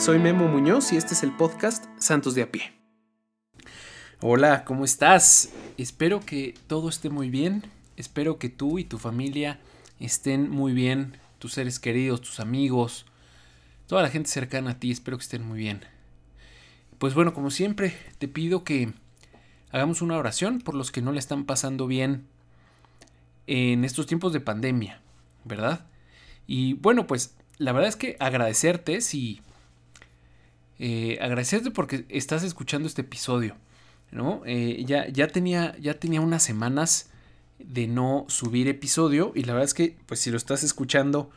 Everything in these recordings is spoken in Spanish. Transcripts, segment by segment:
Soy Memo Muñoz y este es el podcast Santos de a pie. Hola, ¿cómo estás? Espero que todo esté muy bien. Espero que tú y tu familia estén muy bien. Tus seres queridos, tus amigos, toda la gente cercana a ti, espero que estén muy bien. Pues bueno, como siempre, te pido que hagamos una oración por los que no le están pasando bien en estos tiempos de pandemia, ¿verdad? Y bueno, pues la verdad es que agradecerte si... Eh, agradecerte porque estás escuchando este episodio, ¿no? Eh, ya, ya, tenía, ya tenía unas semanas de no subir episodio y la verdad es que, pues si lo estás escuchando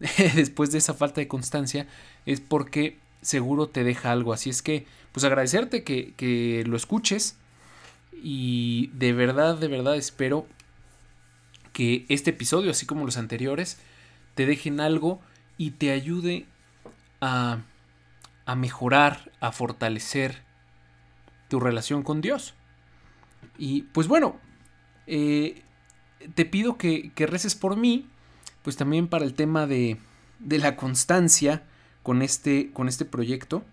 después de esa falta de constancia, es porque seguro te deja algo. Así es que, pues agradecerte que, que lo escuches y de verdad, de verdad espero que este episodio, así como los anteriores, te dejen algo y te ayude a, a mejorar, a fortalecer tu relación con Dios. Y pues bueno, eh, te pido que, que, reces por mí, pues también para el tema de, de la constancia con este, con este proyecto.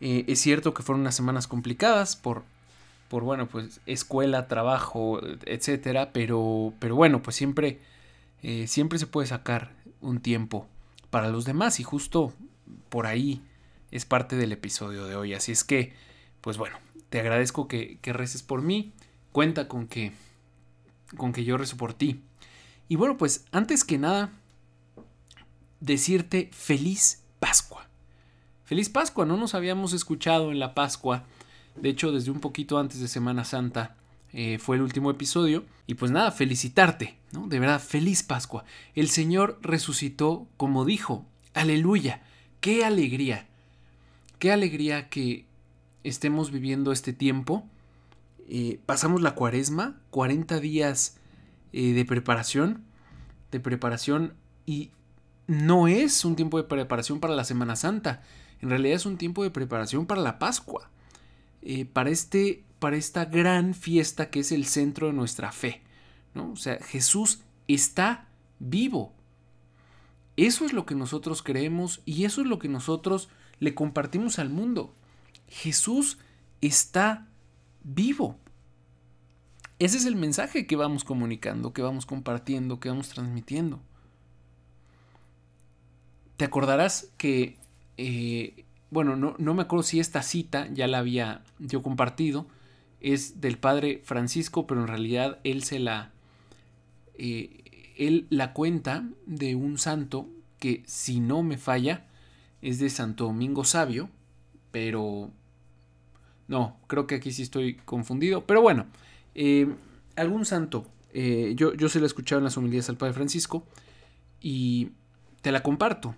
Eh, es cierto que fueron unas semanas complicadas por, por, bueno, pues escuela, trabajo, etcétera, pero, pero bueno, pues siempre, eh, siempre se puede sacar un tiempo para los demás y justo por ahí es parte del episodio de hoy. Así es que, pues bueno, te agradezco que, que reces por mí, cuenta con que, con que yo rezo por ti. Y bueno, pues antes que nada, decirte feliz Pascua. Feliz Pascua, no nos habíamos escuchado en la Pascua. De hecho, desde un poquito antes de Semana Santa eh, fue el último episodio. Y pues nada, felicitarte, ¿no? De verdad, feliz Pascua. El Señor resucitó como dijo. Aleluya. Qué alegría. Qué alegría que estemos viviendo este tiempo. Eh, pasamos la cuaresma, 40 días eh, de preparación. De preparación y no es un tiempo de preparación para la Semana Santa. En realidad es un tiempo de preparación para la Pascua. Eh, para, este, para esta gran fiesta que es el centro de nuestra fe. ¿no? O sea, Jesús está vivo. Eso es lo que nosotros creemos y eso es lo que nosotros le compartimos al mundo. Jesús está vivo. Ese es el mensaje que vamos comunicando, que vamos compartiendo, que vamos transmitiendo. Te acordarás que eh, bueno, no, no, me acuerdo si esta cita ya la había yo compartido, es del padre Francisco, pero en realidad él se la, eh, él la cuenta de un santo que si no me falla es de Santo Domingo Sabio, pero no, creo que aquí sí estoy confundido, pero bueno, eh, algún santo, eh, yo, yo se la he escuchado en las homilías al padre Francisco y te la comparto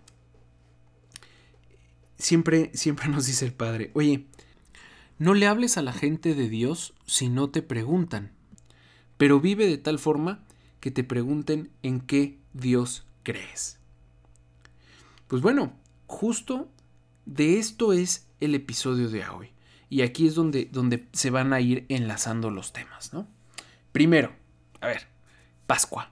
siempre, siempre nos dice el Padre, oye, no le hables a la gente de Dios si no te preguntan, pero vive de tal forma que te pregunten en qué Dios crees. Pues bueno, justo de esto es el episodio de hoy. Y aquí es donde, donde se van a ir enlazando los temas, ¿no? Primero, a ver, Pascua.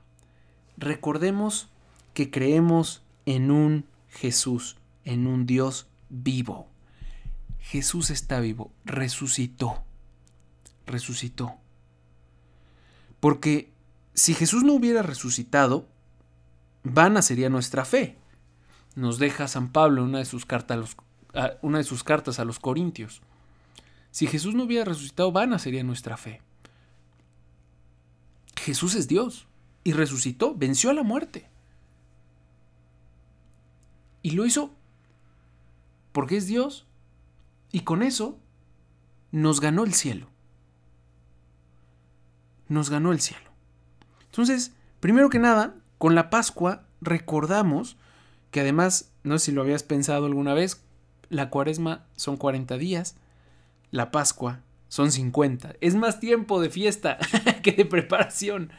Recordemos que creemos en un Jesús, en un Dios vivo. Jesús está vivo, resucitó, resucitó. Porque si Jesús no hubiera resucitado, vana sería nuestra fe. Nos deja San Pablo en una de sus cartas a los, una de sus cartas a los Corintios. Si Jesús no hubiera resucitado, vana sería nuestra fe. Jesús es Dios y resucitó, venció a la muerte. Y lo hizo porque es Dios. Y con eso nos ganó el cielo. Nos ganó el cielo. Entonces, primero que nada, con la Pascua recordamos que además, no sé si lo habías pensado alguna vez, la cuaresma son 40 días, la Pascua son 50. Es más tiempo de fiesta que de preparación.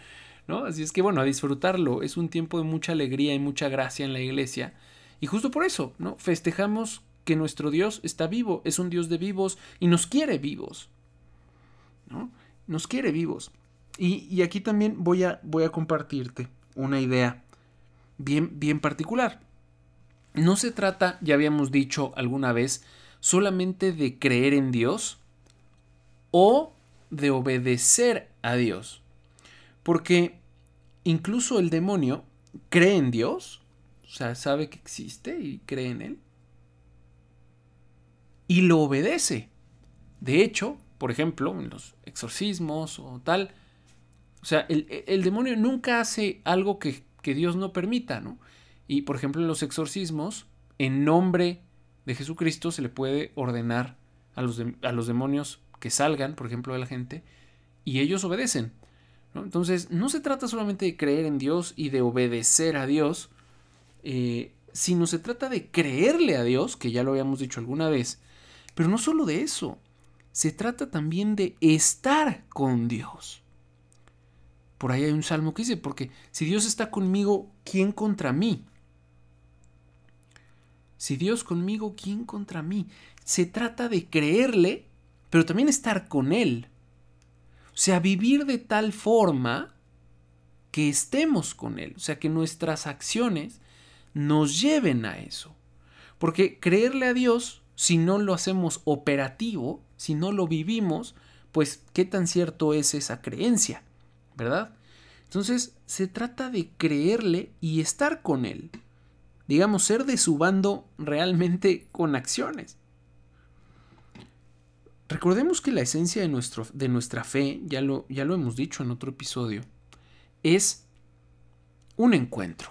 ¿no? Así es que bueno, a disfrutarlo. Es un tiempo de mucha alegría y mucha gracia en la iglesia. Y justo por eso, ¿no? Festejamos que nuestro Dios está vivo, es un Dios de vivos y nos quiere vivos. ¿no? Nos quiere vivos. Y, aquí también voy a, voy a compartirte una idea bien, bien particular. No se trata, ya habíamos dicho alguna vez, solamente de creer en Dios o de obedecer a Dios. Porque incluso el demonio cree en Dios, o sea, sabe que existe y cree en Él, y lo obedece. De hecho, por ejemplo, en los exorcismos o tal, o sea, el, demonio nunca hace algo que, Dios no permita, ¿no? Y por ejemplo, en los exorcismos, en nombre de Jesucristo se le puede ordenar a los, a los demonios que salgan, por ejemplo, de la gente, y ellos obedecen. Entonces, no se trata solamente de creer en Dios y de obedecer a Dios, eh, sino se trata de creerle a Dios, que ya lo habíamos dicho alguna vez, pero no solo de eso, se trata también de estar con Dios. Por ahí hay un salmo que dice, porque si Dios está conmigo, ¿quién contra mí? Si Dios conmigo, ¿quién contra mí? Se trata de creerle, pero también estar con Él. O sea, vivir de tal forma que estemos con Él. O sea, que nuestras acciones nos lleven a eso. Porque creerle a Dios, si no lo hacemos operativo, si no lo vivimos, pues qué tan cierto es esa creencia. ¿verdad? Entonces se trata de creerle y estar con él. Digamos, ser de su bando realmente con acciones. Recordemos que la esencia de, nuestro, de nuestra fe, ya lo, ya lo hemos dicho en otro episodio, es un encuentro.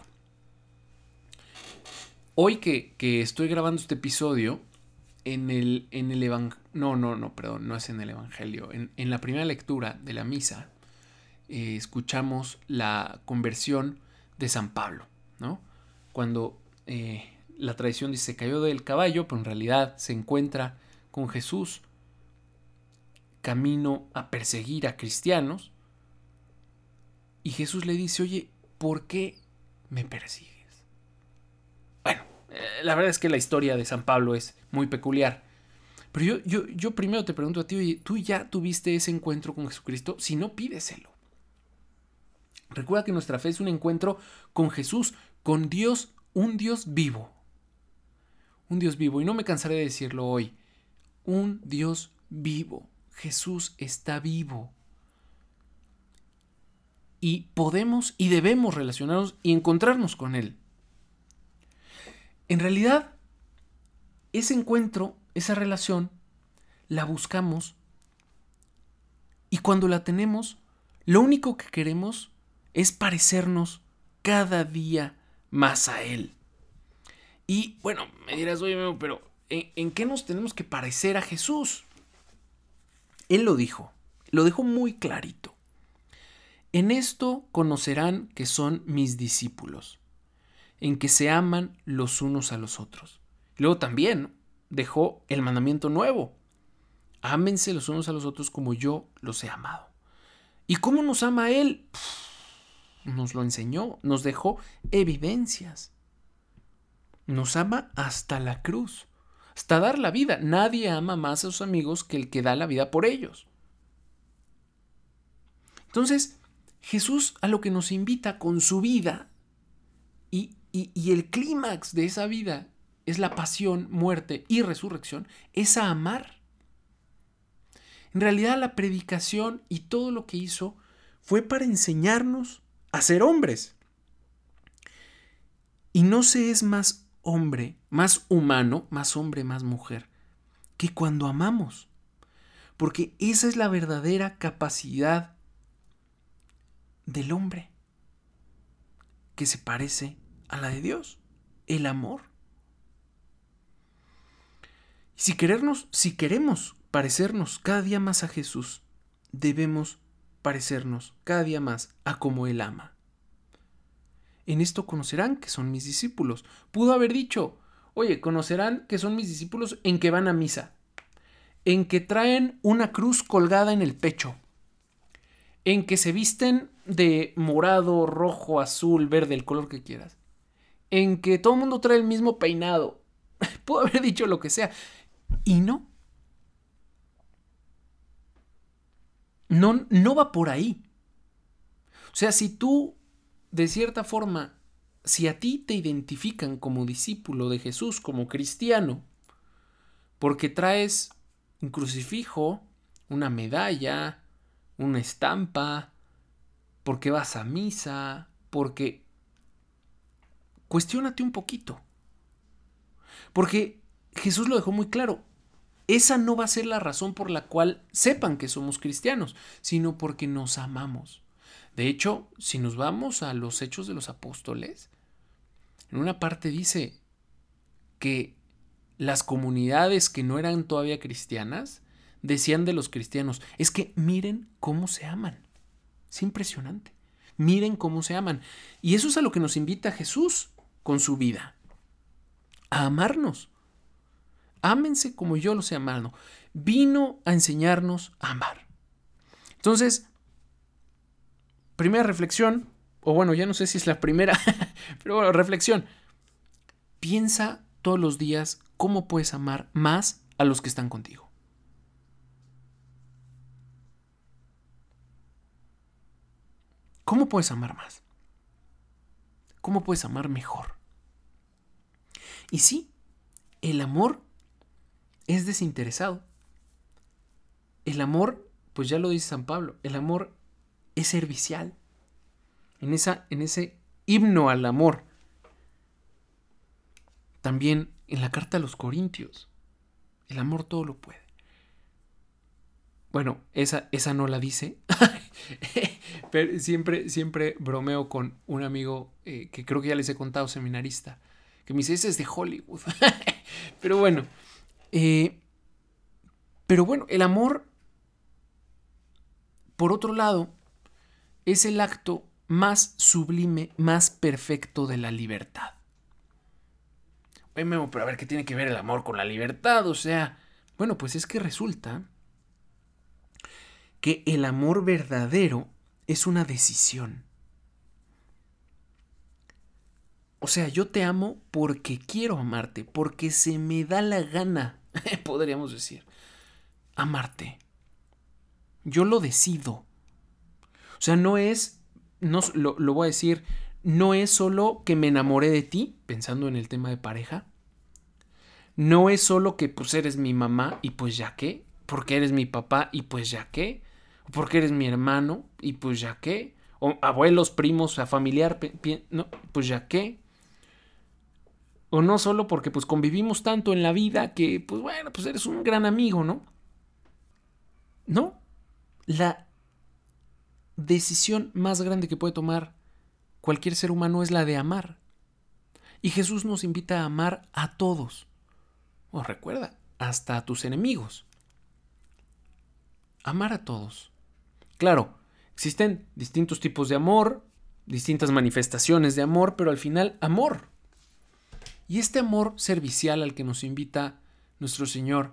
Hoy que, estoy grabando este episodio, en el, en el Evangelio, no, no, no, perdón, no es en el Evangelio, en, en la primera lectura de la misa, eh, escuchamos la conversión de San Pablo, ¿no? Cuando eh, la tradición dice cayó del caballo, pero en realidad se encuentra con Jesús camino a perseguir a cristianos. Y Jesús le dice, oye, ¿por qué me persigues? Bueno, eh, la verdad es que la historia de San Pablo es muy peculiar. Pero yo, yo, yo primero te pregunto a ti, oye, ¿tú ya tuviste ese encuentro con Jesucristo? Si no, pídeselo. Recuerda que nuestra fe es un encuentro con Jesús, con Dios, un Dios vivo. Un Dios vivo, y no me cansaré de decirlo hoy, un Dios vivo. Jesús está vivo. Y podemos y debemos relacionarnos y encontrarnos con Él. En realidad, ese encuentro, esa relación, la buscamos y cuando la tenemos, lo único que queremos es parecernos cada día más a Él. Y bueno, me dirás, oye, pero ¿en, qué nos tenemos que parecer a Jesús? Él lo dijo, lo dejó muy clarito. En esto conocerán que son mis discípulos, en que se aman los unos a los otros. Luego también dejó el mandamiento nuevo. Ámense los unos a los otros como yo los he amado. ¿Y cómo nos ama Él? Nos lo enseñó, nos dejó evidencias. Nos ama hasta la cruz, hasta dar la vida. Nadie ama más a sus amigos que el que da la vida por ellos. Entonces, Jesús a lo que nos invita con su vida y, y el clímax de esa vida es la pasión, muerte y resurrección, es a amar. En realidad la predicación y todo lo que hizo fue para enseñarnos a ser hombres. Y no se es más hombre, más humano, más hombre, más mujer, que cuando amamos. Porque esa es la verdadera capacidad del hombre, que se parece a la de Dios, el amor. Si querernos, si queremos parecernos cada día más a Jesús, debemos parecernos cada día más a como Él ama. En esto conocerán que son mis discípulos. Pudo haber dicho, oye, conocerán que son mis discípulos en que van a misa, en que traen una cruz colgada en el pecho, en que se visten de morado, rojo, azul, verde, el color que quieras, en que todo el mundo trae el mismo peinado. Pudo haber dicho lo que sea. Y no. No, va por ahí. O sea, si tú de cierta forma si a ti te identifican como discípulo de Jesús, como cristiano, porque traes un crucifijo, una medalla, una estampa, porque vas a misa, porque... Cuestiónate un poquito. Porque Jesús lo dejó muy claro. Esa no va a ser la razón por la cual sepan que somos cristianos, sino porque nos amamos. De hecho, si nos vamos a los hechos de los apóstoles, en una parte dice que las comunidades que no eran todavía cristianas decían de los cristianos, es que miren cómo se aman. Es impresionante. Miren cómo se aman. Y eso es a lo que nos invita Jesús con su vida. A amarnos. Ámense como yo los he amado. Vino a enseñarnos a amar. Entonces, primera reflexión, o bueno, ya no sé si es la primera, pero bueno, reflexión. Piensa todos los días cómo puedes amar más a los que están contigo. ¿Cómo puedes amar más? ¿Cómo puedes amar mejor? Y sí, el amor es desinteresado. El amor, pues ya lo dice San Pablo, el amor es servicial. En, esa, en ese himno al amor. También en la carta a los Corintios. El amor todo lo puede. Bueno, esa, esa no la dice. Pero siempre, siempre bromeo con un amigo eh, que creo que ya les he contado, seminarista, que me dice, ese es de Hollywood. Pero bueno, eh, pero bueno, el amor, por otro lado, es el acto más sublime, más perfecto de la libertad. Oye, Memo, pero a ver, ¿qué tiene que ver el amor con la libertad? O sea, bueno, pues es que resulta que el amor verdadero es una decisión. O sea, yo te amo porque quiero amarte, porque se me da la gana, podríamos decir, amarte. Yo lo decido. O sea, no es, no, lo, lo voy a decir, no es solo que me enamoré de ti, pensando en el tema de pareja. No es solo que pues eres mi mamá y pues ya qué, porque eres mi papá y pues ya qué porque eres mi hermano y pues ya qué, o abuelos, primos, a familiar, no, pues ya qué. O no solo porque pues convivimos tanto en la vida que pues bueno, pues eres un gran amigo, ¿no? No. La decisión más grande que puede tomar cualquier ser humano es la de amar. Y Jesús nos invita a amar a todos. O recuerda, hasta a tus enemigos. Amar a todos. Claro, existen distintos tipos de amor, distintas manifestaciones de amor, pero al final amor. Y este amor servicial al que nos invita nuestro Señor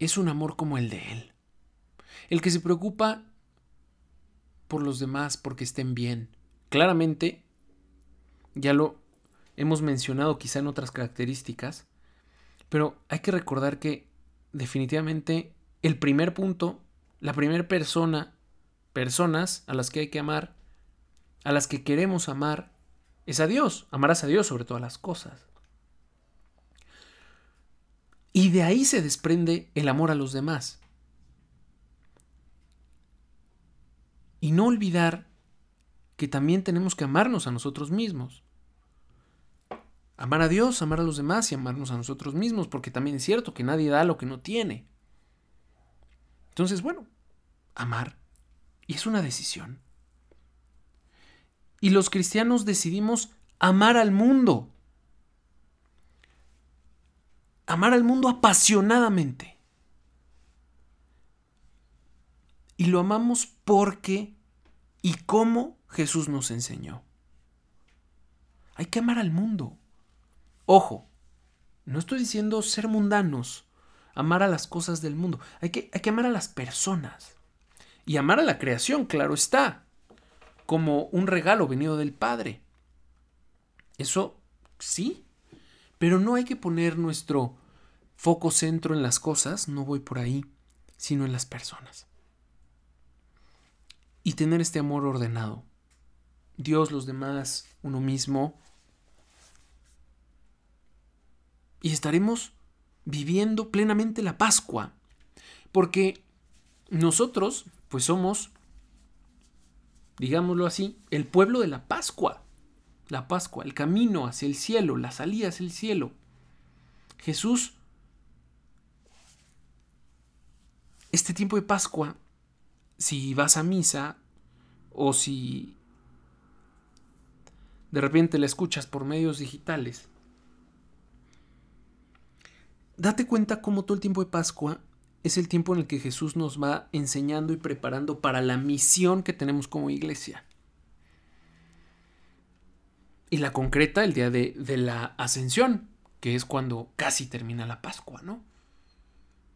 es un amor como el de Él. El que se preocupa por los demás porque estén bien. Claramente, ya lo hemos mencionado quizá en otras características, pero hay que recordar que definitivamente el primer punto, la primera persona, personas a las que hay que amar, a las que queremos amar, es a Dios. Amarás a Dios sobre todas las cosas. Y de ahí se desprende el amor a los demás. Y no olvidar que también tenemos que amarnos a nosotros mismos. Amar a Dios, amar a los demás y amarnos a nosotros mismos, porque también es cierto que nadie da lo que no tiene. Entonces, bueno, amar. Y es una decisión. Y los cristianos decidimos amar al mundo. Amar al mundo apasionadamente. Y lo amamos porque y como Jesús nos enseñó. Hay que amar al mundo. Ojo, no estoy diciendo ser mundanos amar a las cosas del mundo, hay que, hay que amar a las personas. Y amar a la creación, claro está, como un regalo venido del Padre. Eso sí, pero no hay que poner nuestro foco centro en las cosas, no voy por ahí, sino en las personas. Y tener este amor ordenado. Dios, los demás, uno mismo. Y estaremos viviendo plenamente la Pascua. Porque nosotros, pues somos, digámoslo así, el pueblo de la Pascua. La Pascua, el camino hacia el cielo, la salida hacia el cielo. Jesús, este tiempo de Pascua, si vas a misa o si de repente la escuchas por medios digitales, date cuenta cómo todo el tiempo de Pascua es el tiempo en el que Jesús nos va enseñando y preparando para la misión que tenemos como iglesia. Y la concreta el día de, de la ascensión, que es cuando casi termina la Pascua, ¿no?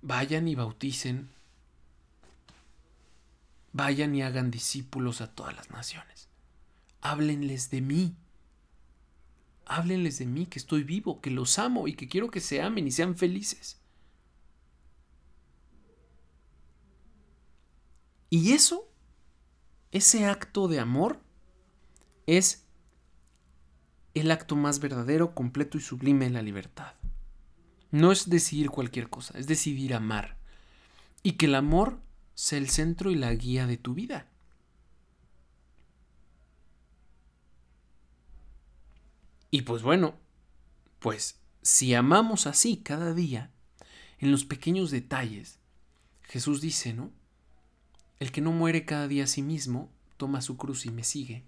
Vayan y bauticen, vayan y hagan discípulos a todas las naciones. Háblenles de mí. Háblenles de mí, que estoy vivo, que los amo y que quiero que se amen y sean felices. Y eso, ese acto de amor, es el acto más verdadero, completo y sublime de la libertad. No es decidir cualquier cosa, es decidir amar. Y que el amor sea el centro y la guía de tu vida. Y pues bueno, pues si amamos así cada día, en los pequeños detalles, Jesús dice, ¿no? El que no muere cada día a sí mismo, toma su cruz y me sigue.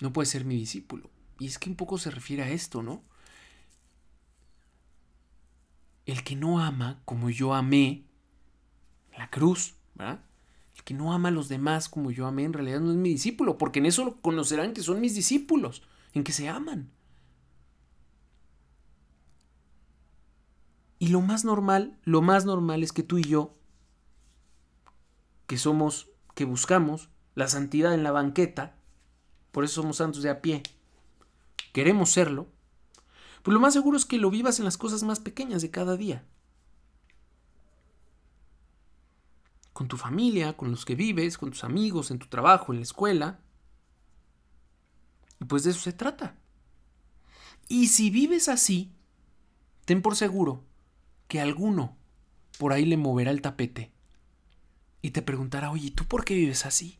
No puede ser mi discípulo. Y es que un poco se refiere a esto, ¿no? El que no ama como yo amé la cruz, ¿verdad? El que no ama a los demás como yo amé en realidad no es mi discípulo, porque en eso conocerán que son mis discípulos, en que se aman. Y lo más normal, lo más normal es que tú y yo que somos, que buscamos la santidad en la banqueta, por eso somos santos de a pie, queremos serlo, pues lo más seguro es que lo vivas en las cosas más pequeñas de cada día. Con tu familia, con los que vives, con tus amigos, en tu trabajo, en la escuela. Y pues de eso se trata. Y si vives así, ten por seguro que alguno por ahí le moverá el tapete y te preguntará, oye, ¿tú por qué vives así?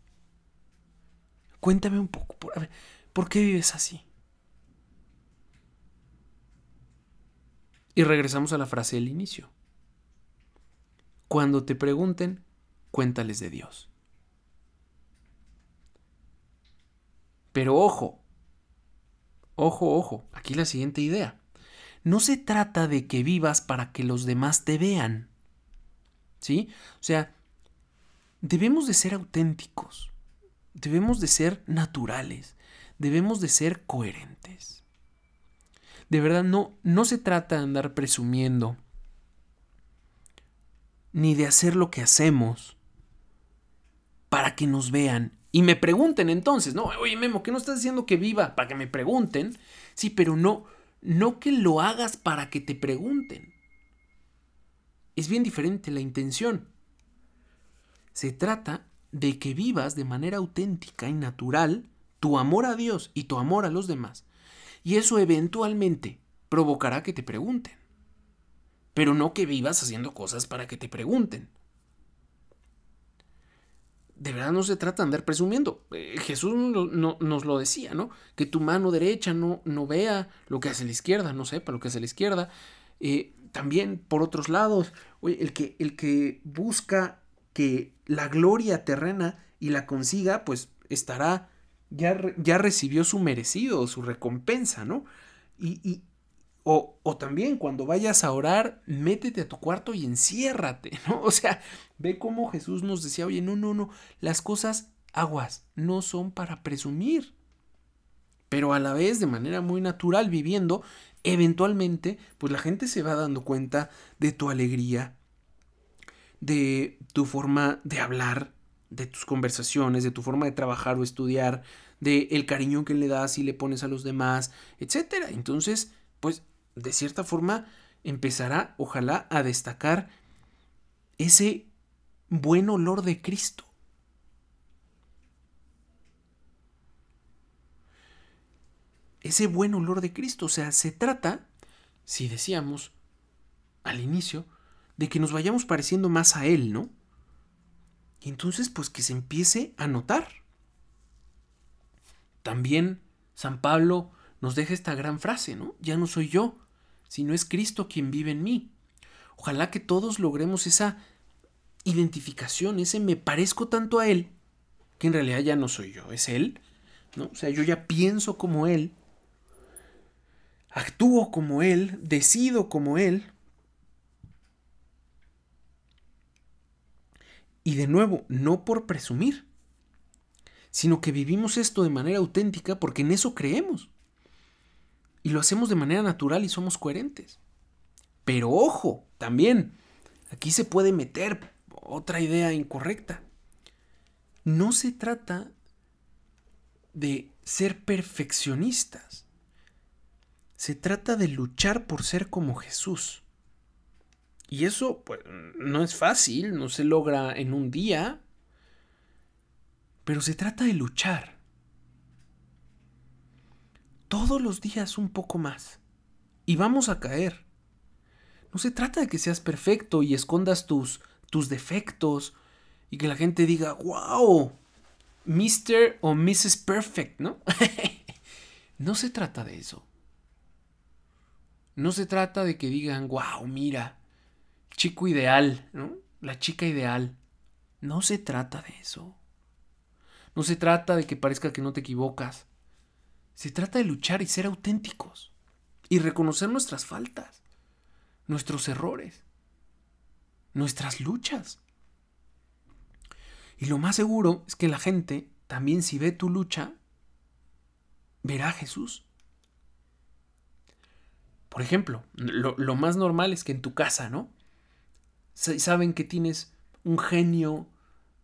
Cuéntame un poco, por, a ver, ¿por qué vives así? Y regresamos a la frase del inicio. Cuando te pregunten, cuéntales de Dios. Pero ojo, ojo, ojo, aquí la siguiente idea. No se trata de que vivas para que los demás te vean. ¿Sí? O sea, debemos de ser auténticos, debemos de ser naturales, debemos de ser coherentes. De verdad, no, no se trata de andar presumiendo, ni de hacer lo que hacemos para que nos vean y me pregunten entonces, no, oye Memo, ¿qué no estás diciendo que viva para que me pregunten? Sí, pero no, no que lo hagas para que te pregunten. Es bien diferente la intención. Se trata de que vivas de manera auténtica y natural tu amor a Dios y tu amor a los demás. Y eso eventualmente provocará que te pregunten. Pero no que vivas haciendo cosas para que te pregunten. De verdad no se trata de andar presumiendo. Eh, Jesús no, nos lo decía, ¿no? Que tu mano derecha no, no vea lo que hace la izquierda, no sepa lo que hace la izquierda. Eh, también por otros lados, el que, el que busca que la gloria terrena y la consiga, pues estará, ya, ya recibió su merecido, su recompensa, ¿no? Y, y o, o, también cuando vayas a orar, métete a tu cuarto y enciérrate, ¿no? O sea, ve cómo Jesús nos decía, oye, no, no, no, las cosas aguas no son para presumir, pero a la vez de manera muy natural viviendo, eventualmente, pues la gente se va dando cuenta de tu alegría, de tu forma de hablar, de tus conversaciones, de tu forma de trabajar o estudiar, de el cariño que le das y le pones a los demás, etcétera. Entonces, pues de cierta forma empezará, ojalá, a destacar ese buen olor de Cristo. ese buen olor de Cristo. O sea, se trata, si decíamos al inicio, de que nos vayamos pareciendo más a Él, ¿no? Y entonces, pues que se empiece a notar. También San Pablo nos deja esta gran frase, ¿no? Ya no soy yo, sino es Cristo quien vive en mí. Ojalá que todos logremos esa identificación, ese me parezco tanto a Él, que en realidad ya no soy yo, es Él, ¿no? O sea, yo ya pienso como Él, actúo como Él, decido como Él. Y de nuevo, no por presumir, sino que vivimos esto de manera auténtica porque en eso creemos. Y lo hacemos de manera natural y somos coherentes. Pero ojo, también, aquí se puede meter otra idea incorrecta. No se trata de ser perfeccionistas. Se trata de luchar por ser como Jesús. Y eso pues, no es fácil, no se logra en un día, pero se trata de luchar. Todos los días un poco más. Y vamos a caer. No se trata de que seas perfecto y escondas tus, tus defectos y que la gente diga, wow, Mr. o Mrs. Perfect, ¿no? no se trata de eso. No se trata de que digan, wow, mira, chico ideal, ¿no? La chica ideal. No se trata de eso. No se trata de que parezca que no te equivocas. Se trata de luchar y ser auténticos. Y reconocer nuestras faltas, nuestros errores, nuestras luchas. Y lo más seguro es que la gente, también si ve tu lucha, verá a Jesús. Por ejemplo, lo, más normal es que en tu casa, ¿no? Saben que tienes un genio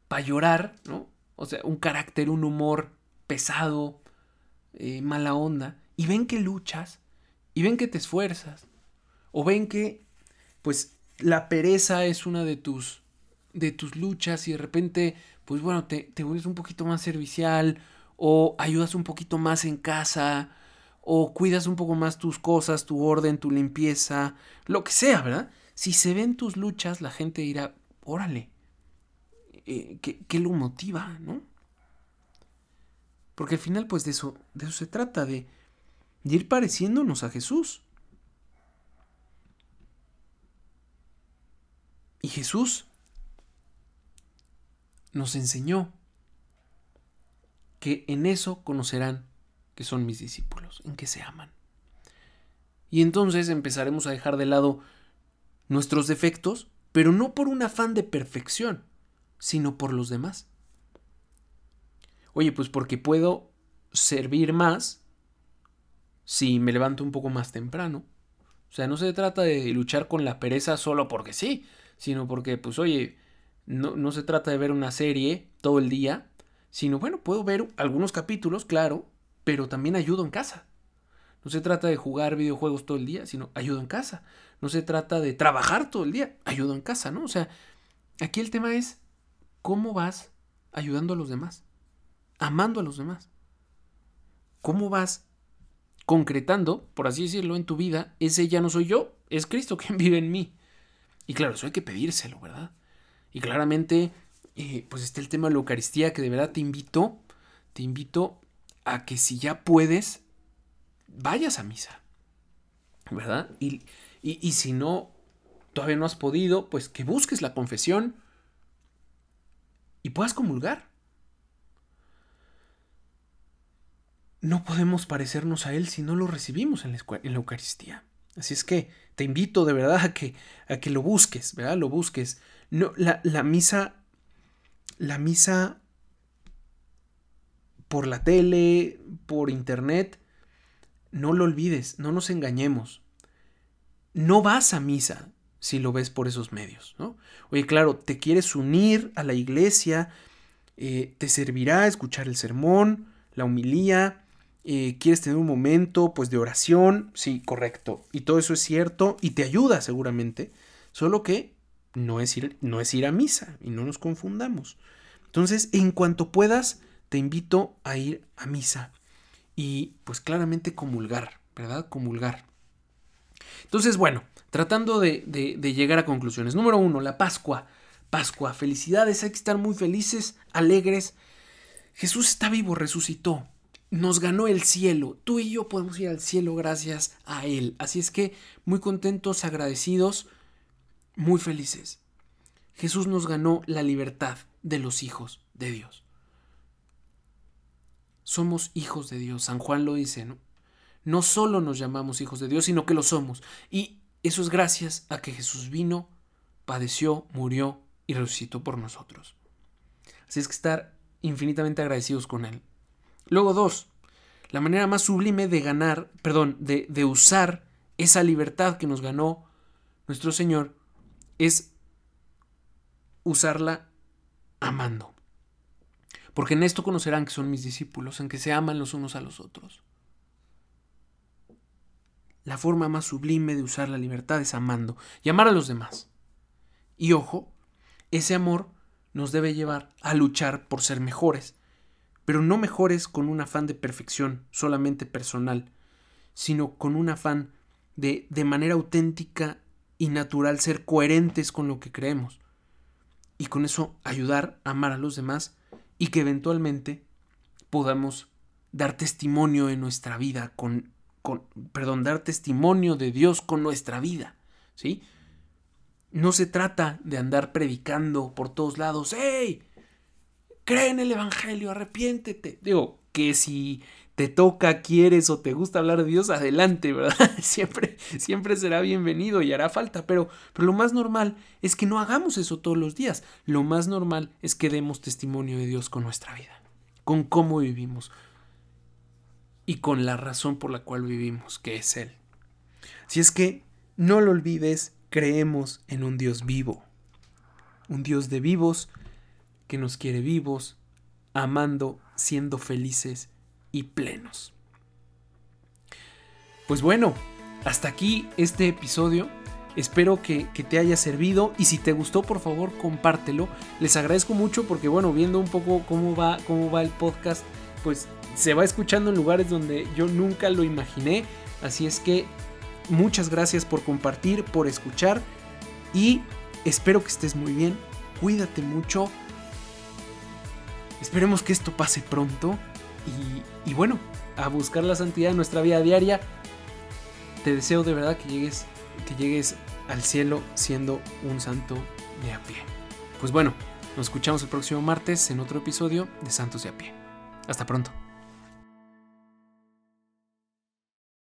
para llorar, ¿no? O sea, un carácter, un humor pesado, eh, mala onda, y ven que luchas, y ven que te esfuerzas, o ven que, pues, la pereza es una de tus, de tus luchas y de repente, pues bueno, te, te vuelves un poquito más servicial o ayudas un poquito más en casa o cuidas un poco más tus cosas, tu orden, tu limpieza, lo que sea, ¿verdad? Si se ven tus luchas, la gente dirá, órale, eh, ¿qué, lo motiva, no? Porque al final, pues de eso, de eso se trata, de ir pareciéndonos a Jesús. Y Jesús nos enseñó que en eso conocerán que son mis discípulos, en que se aman. Y entonces empezaremos a dejar de lado nuestros defectos, pero no por un afán de perfección, sino por los demás. Oye, pues porque puedo servir más si me levanto un poco más temprano. O sea, no se trata de luchar con la pereza solo porque sí, sino porque, pues, oye, no, no se trata de ver una serie todo el día, sino, bueno, puedo ver algunos capítulos, claro, pero también ayudo en casa. No se trata de jugar videojuegos todo el día, sino ayudo en casa. No se trata de trabajar todo el día, ayudo en casa, ¿no? O sea, aquí el tema es cómo vas ayudando a los demás, amando a los demás. ¿Cómo vas concretando, por así decirlo, en tu vida, ese ya no soy yo, es Cristo quien vive en mí? Y claro, eso hay que pedírselo, ¿verdad? Y claramente, eh, pues está el tema de la Eucaristía, que de verdad te invito, te invito a que si ya puedes, vayas a misa, ¿verdad? Y, y si no, todavía no has podido, pues que busques la confesión y puedas comulgar. No podemos parecernos a Él si no lo recibimos en la, en la Eucaristía. Así es que te invito de verdad a que, a que lo busques, ¿verdad? Lo busques. No, la, la misa, la misa por la tele, por internet, no lo olvides, no nos engañemos. No vas a misa si lo ves por esos medios, ¿no? Oye, claro, te quieres unir a la iglesia, eh, te servirá escuchar el sermón, la humilía, eh, quieres tener un momento pues de oración, sí, correcto. Y todo eso es cierto y te ayuda seguramente. Solo que no es ir, no es ir a misa y no nos confundamos. Entonces, en cuanto puedas, te invito a ir a misa. y pues claramente comulgar, ¿verdad? Comulgar. Entonces, bueno, tratando de, de, llegar a conclusiones. Número uno, la Pascua. Pascua, felicidades, hay que estar muy felices, alegres. Jesús está vivo, resucitó, nos ganó el cielo. Tú y yo podemos ir al cielo gracias a Él. Así es que muy contentos, agradecidos, muy felices. Jesús nos ganó la libertad de los hijos de Dios. Somos hijos de Dios. San Juan lo dice, ¿no? No solo nos llamamos hijos de Dios, sino que lo somos. Y eso es gracias a que Jesús vino, padeció, murió y resucitó por nosotros. Así es que estar infinitamente agradecidos con Él. Luego dos, la manera más sublime de ganar, perdón, de, de usar esa libertad que nos ganó nuestro Señor es usarla amando. Porque en esto conocerán que son mis discípulos, en que se aman los unos a los otros. La forma más sublime de usar la libertad es amando y amar a los demás. Y ojo, ese amor nos debe llevar a luchar por ser mejores, pero no mejores con un afán de perfección solamente personal, sino con un afán de de manera auténtica y natural ser coherentes con lo que creemos y con eso ayudar a amar a los demás y que eventualmente podamos dar testimonio en nuestra vida con, perdón, dar testimonio de Dios con nuestra vida, ¿sí? No se trata de andar predicando por todos lados, ¡hey! Cree en el Evangelio, arrepiéntete. Digo, que si te toca, quieres o te gusta hablar de Dios, adelante, ¿verdad? siempre, siempre será bienvenido y hará falta, pero, pero lo más normal es que no hagamos eso todos los días. Lo más normal es que demos testimonio de Dios con nuestra vida, con cómo vivimos y con la razón por la cual vivimos, que es Él. Si es que no lo olvides, creemos en un Dios vivo, un Dios de vivos que nos quiere vivos, amando, siendo felices y plenos. Pues bueno, hasta aquí este episodio. Espero que, te haya servido y si te gustó por favor compártelo. Les agradezco mucho porque bueno, viendo un poco cómo va, cómo va el podcast, pues se va escuchando en lugares donde yo nunca lo imaginé. Así es que muchas gracias por compartir, por escuchar y espero que estés muy bien. Cuídate mucho. Esperemos que esto pase pronto y, bueno, a buscar la santidad en nuestra vida diaria. Te deseo de verdad que llegues, que llegues al cielo siendo un santo de a pie. Pues bueno, nos escuchamos el próximo martes en otro episodio de Santos de a pie. Hasta pronto.